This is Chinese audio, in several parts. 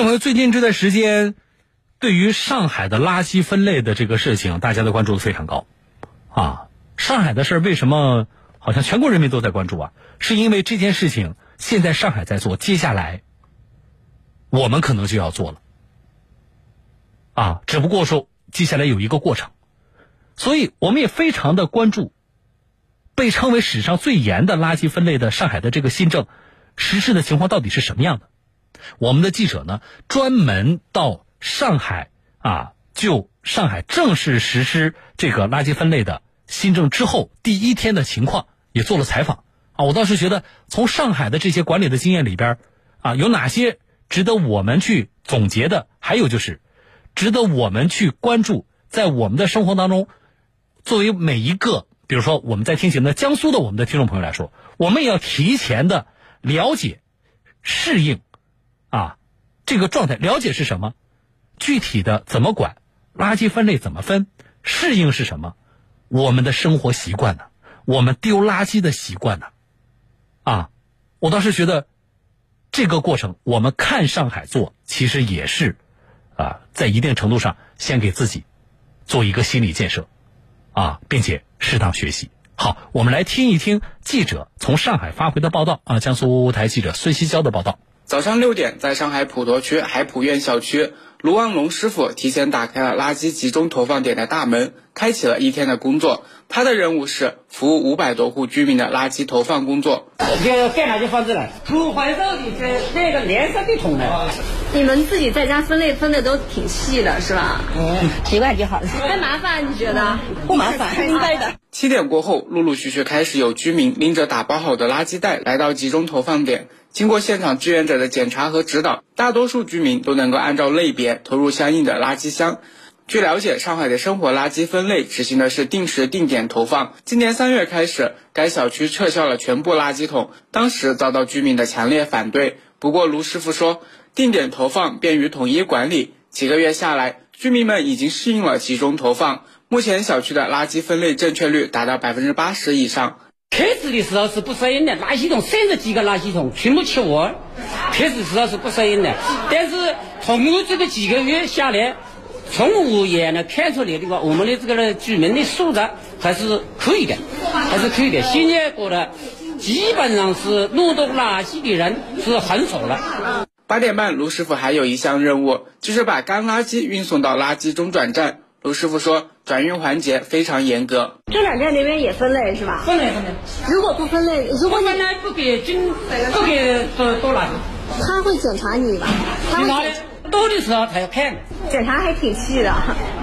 众朋友，最近这段时间，对于上海的垃圾分类的这个事情，大家的关注度非常高，啊，上海的事儿为什么好像全国人民都在关注啊？是因为这件事情现在上海在做，接下来我们可能就要做了，啊，只不过说接下来有一个过程，所以我们也非常的关注，被称为史上最严的垃圾分类的上海的这个新政实施的情况到底是什么样的？我们的记者呢，专门到上海啊，就上海正式实施这个垃圾分类的新政之后第一天的情况也做了采访啊。我倒是觉得，从上海的这些管理的经验里边啊，有哪些值得我们去总结的？还有就是，值得我们去关注，在我们的生活当中，作为每一个，比如说我们在听节目的江苏的我们的听众朋友来说，我们也要提前的了解、适应。啊，这个状态了解是什么？具体的怎么管？垃圾分类怎么分？适应是什么？我们的生活习惯呢？我们丢垃圾的习惯呢？啊，我倒是觉得这个过程，我们看上海做，其实也是啊，在一定程度上先给自己做一个心理建设啊，并且适当学习。好，我们来听一听记者从上海发回的报道啊，江苏台记者孙希娇的报道。早上六点，在上海普陀区海普苑小区，卢旺龙师傅提前打开了垃圾集中投放点的大门，开启了一天的工作。他的任务是服务五百多户居民的垃圾投放工作。这个干垃圾放这了，煮坏肉的这那个连色的桶的。你们自己在家分类分的都挺细的，是吧？嗯，习惯就好了。太麻烦，你觉得？不麻烦，应该的。七点过后，陆陆续续开始有居民拎着打包好的垃圾袋来到集中投放点。经过现场志愿者的检查和指导，大多数居民都能够按照类别投入相应的垃圾箱。据了解，上海的生活垃圾分类执行的是定时定点投放。今年三月开始，该小区撤销了全部垃圾桶，当时遭到居民的强烈反对。不过卢师傅说，定点投放便于统一管理，几个月下来，居民们已经适应了集中投放。目前小区的垃圾分类正确率达到百分之八十以上。开始的时候是不适应的，垃圾桶三十几个垃圾桶全部吃完，开始时候是不适应的。但是通过这个几个月下来，从我眼能看出来的话，我们的这个居民的素质还是可以的，还是可以的。现在过得基本上是弄到垃圾的人是很少了。八点半，卢师傅还有一项任务，就是把干垃圾运送到垃圾中转站。卢师傅说，转运环节非常严格。这两站那边也分类是吧？分类分类。如果不分类，如果分类不给进，不给多多拿。他会检查你吧？检查的多的时候他要看。检查还挺细的。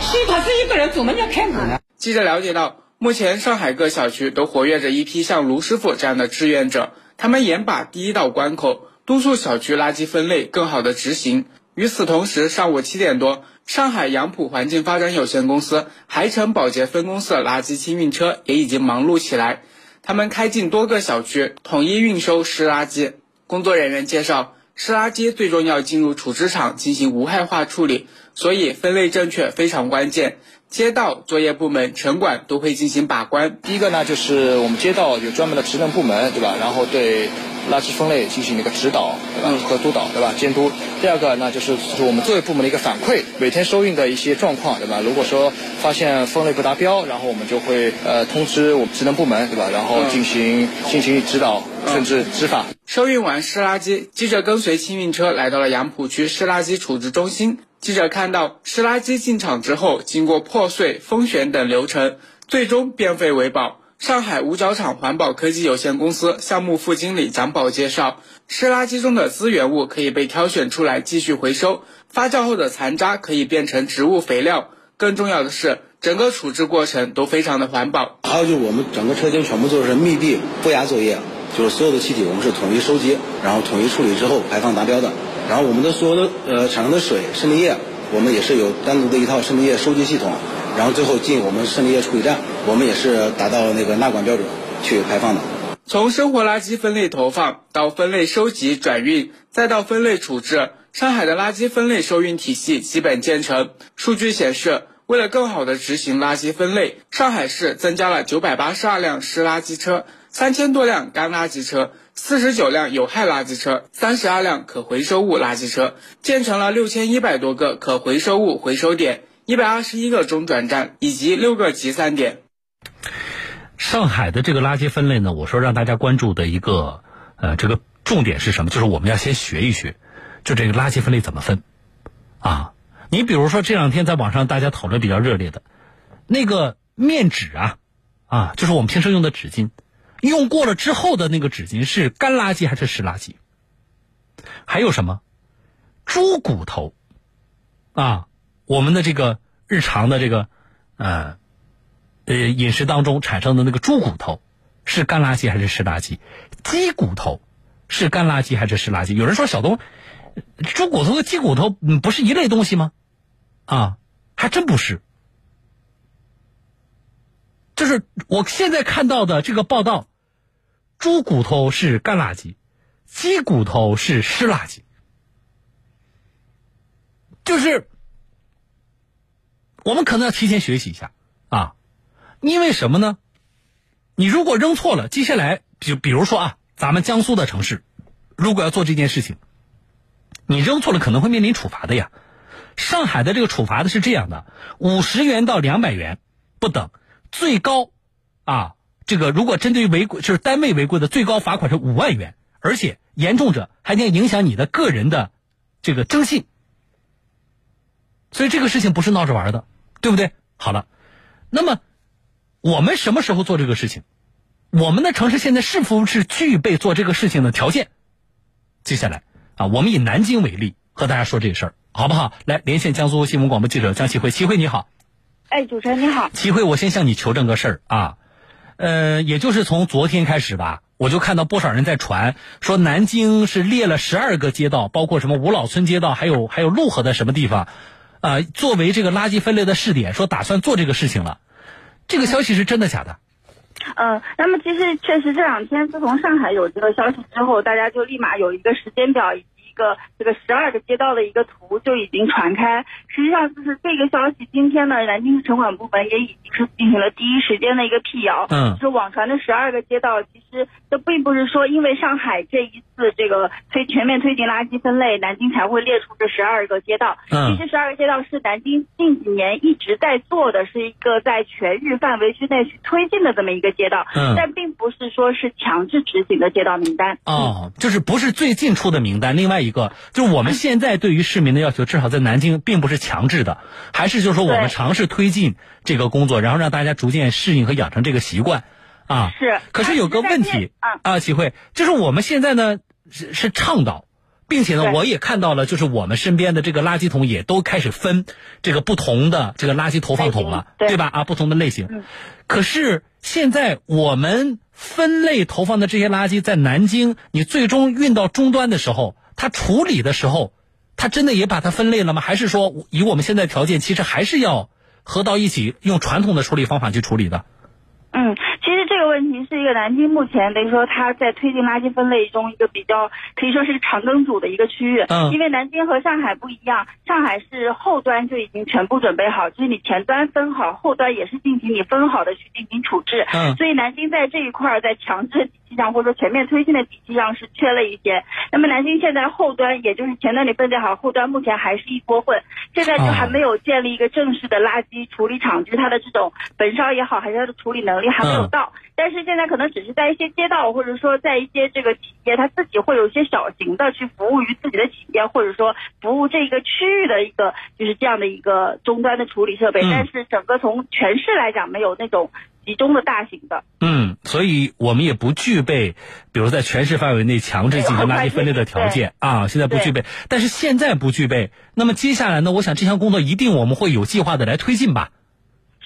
细，他是一个人怎么要看呢。记者了解到，目前上海各小区都活跃着一批像卢师傅这样的志愿者，他们严把第一道关口，督促小区垃圾分类更好的执行。与此同时，上午七点多。上海杨浦环境发展有限公司海城保洁分公司的垃圾清运车也已经忙碌起来，他们开进多个小区，统一运收湿垃圾。工作人员介绍，湿垃圾最终要进入处置厂进行无害化处理，所以分类正确非常关键。街道、作业部门、城管都会进行把关。第一个呢，就是我们街道有专门的职能部门，对吧？然后对。垃圾分类进行一个指导，对吧？和督导，对吧？监督。第二个，呢就是是我们作业部门的一个反馈，每天收运的一些状况，对吧？如果说发现分类不达标，然后我们就会呃通知我们职能部门，对吧？然后进行进行指导，甚至执法。收运完湿垃圾，记者跟随清运车来到了杨浦区湿垃圾处置中心。记者看到湿垃圾进场之后，经过破碎、风选等流程，最终变废为宝。上海五角场环保科技有限公司项目副经理蒋宝介绍，湿垃圾中的资源物可以被挑选出来继续回收，发酵后的残渣可以变成植物肥料。更重要的是，整个处置过程都非常的环保。还有就是我们整个车间全部做的是密闭负压作业，就是所有的气体我们是统一收集，然后统一处理之后排放达标的。然后我们的所有的呃产生的水、渗沥液，我们也是有单独的一套渗沥液收集系统。然后最后进我们渗沥液处理站，我们也是达到那个纳管标准去排放的。从生活垃圾分类投放到分类收集转运，再到分类处置，上海的垃圾分类收运体系基本建成。数据显示，为了更好的执行垃圾分类，上海市增加了九百八十二辆湿垃圾车、三千多辆干垃圾车。四十九辆有害垃圾车，三十二辆可回收物垃圾车，建成了六千一百多个可回收物回收点，一百二十一个中转站以及六个集散点。上海的这个垃圾分类呢，我说让大家关注的一个呃这个重点是什么？就是我们要先学一学，就这个垃圾分类怎么分啊？你比如说这两天在网上大家讨论比较热烈的，那个面纸啊，啊，就是我们平时用的纸巾，用过了之后的那个纸巾是干垃圾还是湿垃圾？还有什么猪骨头啊？我们的这个日常的这个呃呃饮食当中产生的那个猪骨头是干垃圾还是湿垃圾？鸡骨头是干垃圾还是湿垃圾？有人说小东，猪骨头和鸡骨头不是一类东西吗？啊，还真不是。就是我现在看到的这个报道，猪骨头是干垃圾，鸡骨头是湿垃圾。就是我们可能要提前学习一下啊，因为什么呢？你如果扔错了，接下来比比如说啊，咱们江苏的城市，如果要做这件事情，你扔错了可能会面临处罚的呀。上海的这个处罚的是这样的：五十元到两百元不等，最高啊，这个如果针对违规就是单位违规的，最高罚款是五万元，而且严重者还将影响你的个人的这个征信。所以这个事情不是闹着玩的，对不对？好了，那么我们什么时候做这个事情？我们的城市现在是否是具备做这个事情的条件？接下来啊，我们以南京为例，和大家说这个事儿。好不好？来连线江苏新闻广播记者江启慧，启辉你好。哎，主持人你好。齐慧，我先向你求证个事儿啊，呃，也就是从昨天开始吧，我就看到不少人在传说南京是列了十二个街道，包括什么五老村街道，还有还有陆河的什么地方，啊，作为这个垃圾分类的试点，说打算做这个事情了。这个消息是真的假的？嗯，那么其实确实这两天自从上海有这个消息之后，大家就立马有一个时间表。个这个十二个街道的一个图就已经传开，实际上就是这个消息，今天呢，南京市城管部门也已经是进行了第一时间的一个辟谣。嗯，就是网传的十二个街道，其实这并不是说因为上海这一次这个推全面推进垃圾分类，南京才会列出这十二个街道。嗯，其实十二个街道是南京近几年一直在做的，是一个在全域范围之内去推进的这么一个街道。嗯，但并不是说是强制执行的街道名单。哦，就是不是最近出的名单，另外一。个就是我们现在对于市民的要求，至少在南京并不是强制的，还是就是说我们尝试推进这个工作，然后让大家逐渐适应和养成这个习惯，啊，是。可是有个问题啊，啊，齐慧，就是我们现在呢是是倡导，并且呢我也看到了，就是我们身边的这个垃圾桶也都开始分这个不同的这个垃圾投放桶了，对吧？啊，不同的类型。可是现在我们分类投放的这些垃圾在南京，你最终运到终端的时候。他处理的时候，他真的也把它分类了吗？还是说以我们现在条件，其实还是要合到一起，用传统的处理方法去处理的？嗯，其实这个问题是一个南京目前等于说它在推进垃圾分类中一个比较可以说是长耕组的一个区域。嗯。因为南京和上海不一样，上海是后端就已经全部准备好，就是你前端分好，后端也是进行你分好的去进行处置。嗯。所以南京在这一块在强制。体系上或者说全面推进的体系上是缺了一些。那么南京现在后端，也就是前端你分类好，后端目前还是一锅混，现在就还没有建立一个正式的垃圾处理厂，就是它的这种焚烧也好，还是它的处理能力还没有到。但是现在可能只是在一些街道，或者说在一些这个企业，它自己会有一些小型的去服务于自己的企业，或者说服务这一个区域的一个就是这样的一个终端的处理设备。但是整个从全市来讲，没有那种。集中的大型的，嗯，所以我们也不具备，比如在全市范围内强制进行垃圾分类的条件啊，现在不具备。但是现在不具备，那么接下来呢？我想这项工作一定我们会有计划的来推进吧。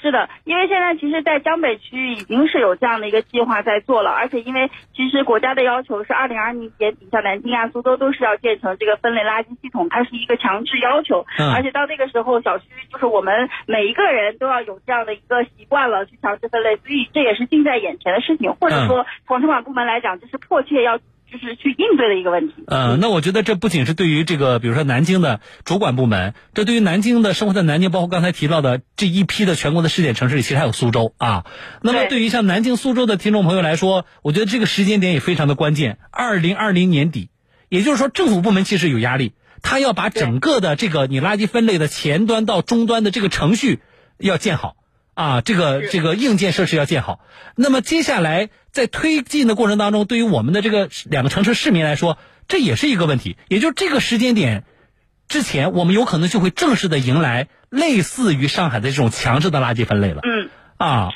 是的，因为现在其实，在江北区域已经是有这样的一个计划在做了，而且因为其实国家的要求是二零二零年底，像南京啊、苏州都是要建成这个分类垃圾系统，它是一个强制要求，而且到那个时候，小区就是我们每一个人都要有这样的一个习惯了去强制分类，所以这也是近在眼前的事情，或者说从城管部门来讲，就是迫切要。就是去应对的一个问题。呃，那我觉得这不仅是对于这个，比如说南京的主管部门，这对于南京的生活在南京，包括刚才提到的这一批的全国的试点城市里，其实还有苏州啊。那么对于像南京、苏州的听众朋友来说，我觉得这个时间点也非常的关键。二零二零年底，也就是说政府部门其实有压力，他要把整个的这个你垃圾分类的前端到终端的这个程序要建好。啊，这个这个硬件设施要建好。那么接下来在推进的过程当中，对于我们的这个两个城市市民来说，这也是一个问题。也就是这个时间点之前，我们有可能就会正式的迎来类似于上海的这种强制的垃圾分类了。嗯。啊。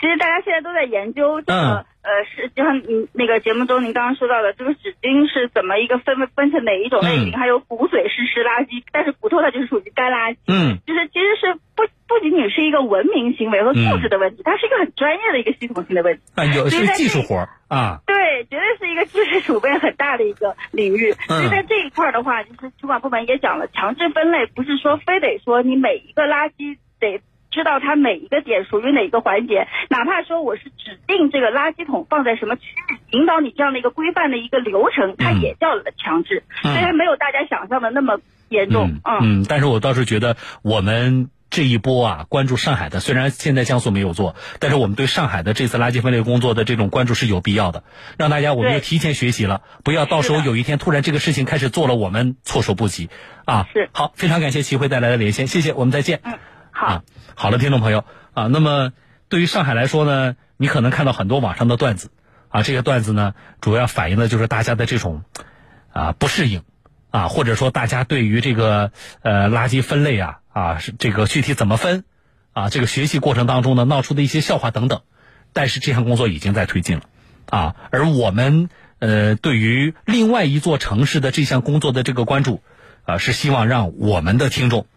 其实大家现在都在研究这个。呃，是就像您那个节目中您刚刚说到的，这个纸巾是怎么一个分分成哪一种类型？还有骨髓是湿垃圾，但是骨头它就是属于干垃圾。嗯，就是其实是不不仅仅是一个文明行为和素质的问题，它是一个很专业的一个系统性的问题。啊，有是技术活啊。对，绝对是一个知识储备很大的一个领域。所以在这一块的话，就是主管部门也讲了，强制分类不是说非得说你每一个垃圾得。知道它每一个点属于哪个环节，哪怕说我是指定这个垃圾桶放在什么区域，引导你这样的一个规范的一个流程，它也叫强制，虽然没有大家想象的那么严重。嗯嗯，但是我倒是觉得我们这一波啊，关注上海的，虽然现在江苏没有做，但是我们对上海的这次垃圾分类工作的这种关注是有必要的，让大家我们要提前学习了，不要到时候有一天突然这个事情开始做了，我们措手不及啊。是好，非常感谢齐辉带来的连线，谢谢，我们再见。嗯。好，好的，听众朋友。啊，那么对于上海来说呢，你可能看到很多网上的段子。啊，这些段子呢，主要反映的就是大家的这种啊不适应。啊，或者说大家对于这个呃垃圾分类啊啊是这个具体怎么分啊，这个学习过程当中呢闹出的一些笑话等等，但是这项工作已经在推进了。啊，而我们呃对于另外一座城市的这项工作的这个关注啊，是希望让我们的听众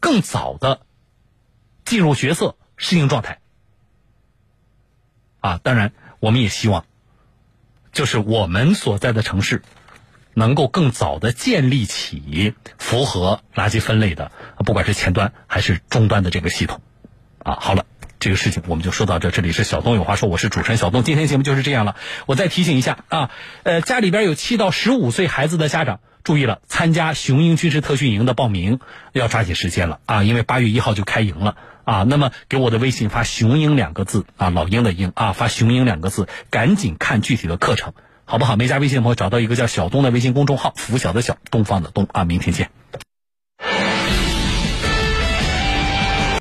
更早的。进入角色适应状态，啊，当然，我们也希望，就是我们所在的城市，能够更早的建立起符合垃圾分类的，不管是前端还是终端的这个系统，啊，好了，这个事情我们就说到这。这里是小东有话说，我是主持人小东，今天节目就是这样了。我再提醒一下啊，呃，家里边有七到十五岁孩子的家长。注意了，参加雄鹰军事特训营的报名要抓紧时间了啊！因为八月一号就开营了啊。那么给我的微信发“雄鹰”两个字啊，老鹰的鹰啊，发“雄鹰”两个字，赶紧看具体的课程，好不好？没加微信的朋友找到一个叫小东的微信公众号，拂晓的晓，东方的东啊。明天见。